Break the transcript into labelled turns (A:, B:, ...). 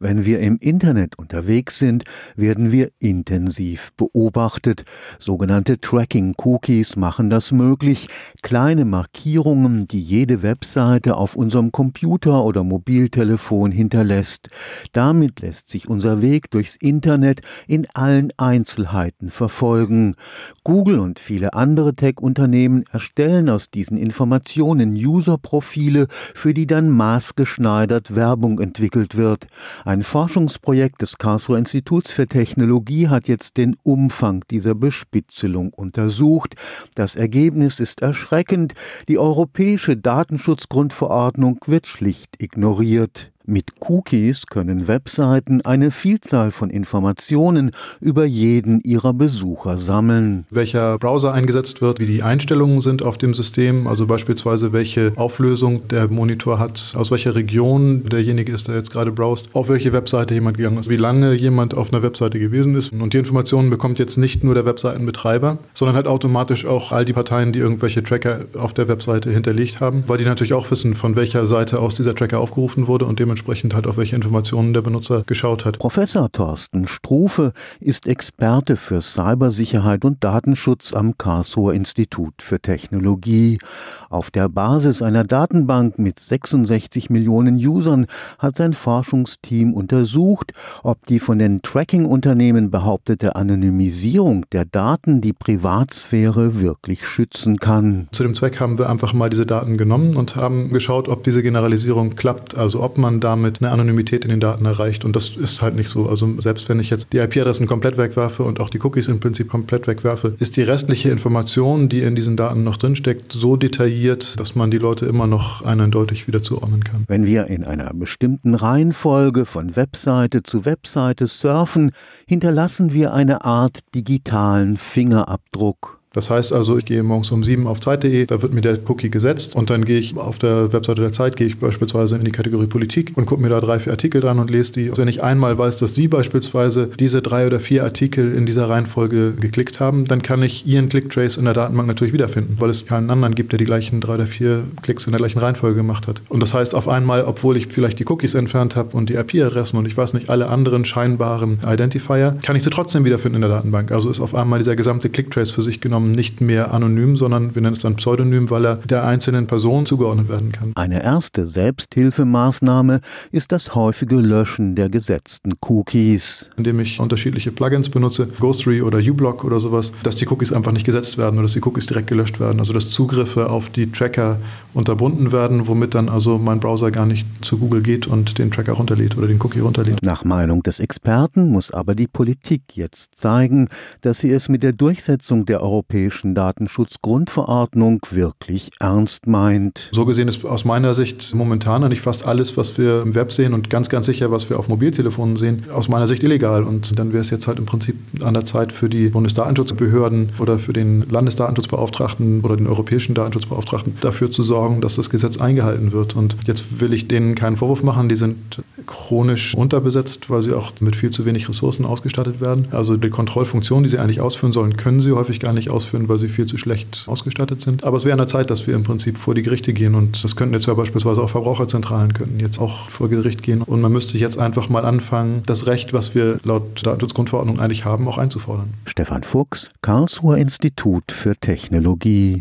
A: Wenn wir im Internet unterwegs sind, werden wir intensiv beobachtet. Sogenannte Tracking-Cookies machen das möglich. Kleine Markierungen, die jede Webseite auf unserem Computer oder Mobiltelefon hinterlässt. Damit lässt sich unser Weg durchs Internet in allen Einzelheiten verfolgen. Google und viele andere Tech-Unternehmen erstellen aus diesen Informationen User-Profile, für die dann maßgeschneidert Werbung entwickelt wird. Ein Forschungsprojekt des Karlsruher Instituts für Technologie hat jetzt den Umfang dieser Bespitzelung untersucht. Das Ergebnis ist erschreckend. Die europäische Datenschutzgrundverordnung wird schlicht ignoriert. Mit Cookies können Webseiten eine Vielzahl von Informationen über jeden ihrer Besucher sammeln.
B: Welcher Browser eingesetzt wird, wie die Einstellungen sind auf dem System, also beispielsweise welche Auflösung der Monitor hat, aus welcher Region derjenige ist, der jetzt gerade browst, auf welche Webseite jemand gegangen ist, wie lange jemand auf einer Webseite gewesen ist. Und die Informationen bekommt jetzt nicht nur der Webseitenbetreiber, sondern halt automatisch auch all die Parteien, die irgendwelche Tracker auf der Webseite hinterlegt haben, weil die natürlich auch wissen, von welcher Seite aus dieser Tracker aufgerufen wurde und dementsprechend dementsprechend halt auf welche Informationen der Benutzer geschaut hat.
A: Professor Thorsten Strufe ist Experte für Cybersicherheit und Datenschutz am Karlsruher Institut für Technologie. Auf der Basis einer Datenbank mit 66 Millionen Usern hat sein Forschungsteam untersucht, ob die von den Tracking-Unternehmen behauptete Anonymisierung der Daten die Privatsphäre wirklich schützen kann.
B: Zu dem Zweck haben wir einfach mal diese Daten genommen und haben geschaut, ob diese Generalisierung klappt, also ob man damit eine Anonymität in den Daten erreicht. Und das ist halt nicht so. Also selbst wenn ich jetzt die IP-Adressen komplett wegwerfe und auch die Cookies im Prinzip komplett wegwerfe, ist die restliche Information, die in diesen Daten noch drinsteckt, so detailliert, dass man die Leute immer noch eindeutig wieder zuordnen kann.
A: Wenn wir in einer bestimmten Reihenfolge von Webseite zu Webseite surfen, hinterlassen wir eine Art digitalen Fingerabdruck.
B: Das heißt also, ich gehe morgens um sieben auf Zeit.de, da wird mir der Cookie gesetzt und dann gehe ich auf der Webseite der Zeit, gehe ich beispielsweise in die Kategorie Politik und gucke mir da drei, vier Artikel dran und lese die. Wenn ich einmal weiß, dass Sie beispielsweise diese drei oder vier Artikel in dieser Reihenfolge geklickt haben, dann kann ich Ihren Clicktrace in der Datenbank natürlich wiederfinden, weil es keinen anderen gibt, der die gleichen drei oder vier Klicks in der gleichen Reihenfolge gemacht hat. Und das heißt auf einmal, obwohl ich vielleicht die Cookies entfernt habe und die IP-Adressen und ich weiß nicht, alle anderen scheinbaren Identifier, kann ich sie trotzdem wiederfinden in der Datenbank. Also ist auf einmal dieser gesamte Clicktrace für sich genommen nicht mehr anonym, sondern wir nennen es dann Pseudonym, weil er der einzelnen Person zugeordnet werden kann.
A: Eine erste Selbsthilfemaßnahme ist das häufige Löschen der gesetzten Cookies.
B: Indem ich unterschiedliche Plugins benutze, Ghostery oder uBlock oder sowas, dass die Cookies einfach nicht gesetzt werden oder dass die Cookies direkt gelöscht werden. Also dass Zugriffe auf die Tracker unterbunden werden, womit dann also mein Browser gar nicht zu Google geht und den Tracker runterlädt oder den Cookie runterlädt.
A: Nach Meinung des Experten muss aber die Politik jetzt zeigen, dass sie es mit der Durchsetzung der europäischen Datenschutzgrundverordnung wirklich ernst meint.
B: So gesehen ist aus meiner Sicht momentan nicht fast alles, was wir im Web sehen und ganz, ganz sicher, was wir auf Mobiltelefonen sehen, aus meiner Sicht illegal. Und dann wäre es jetzt halt im Prinzip an der Zeit für die Bundesdatenschutzbehörden oder für den Landesdatenschutzbeauftragten oder den europäischen Datenschutzbeauftragten dafür zu sorgen, dass das Gesetz eingehalten wird. Und jetzt will ich denen keinen Vorwurf machen, die sind chronisch unterbesetzt, weil sie auch mit viel zu wenig Ressourcen ausgestattet werden. Also die Kontrollfunktion, die sie eigentlich ausführen sollen, können sie häufig gar nicht ausführen, weil sie viel zu schlecht ausgestattet sind. Aber es wäre an der Zeit, dass wir im Prinzip vor die Gerichte gehen und das könnten jetzt ja beispielsweise auch Verbraucherzentralen könnten jetzt auch vor Gericht gehen und man müsste jetzt einfach mal anfangen, das Recht, was wir laut Datenschutzgrundverordnung eigentlich haben, auch einzufordern.
A: Stefan Fuchs, Karlsruher Institut für Technologie.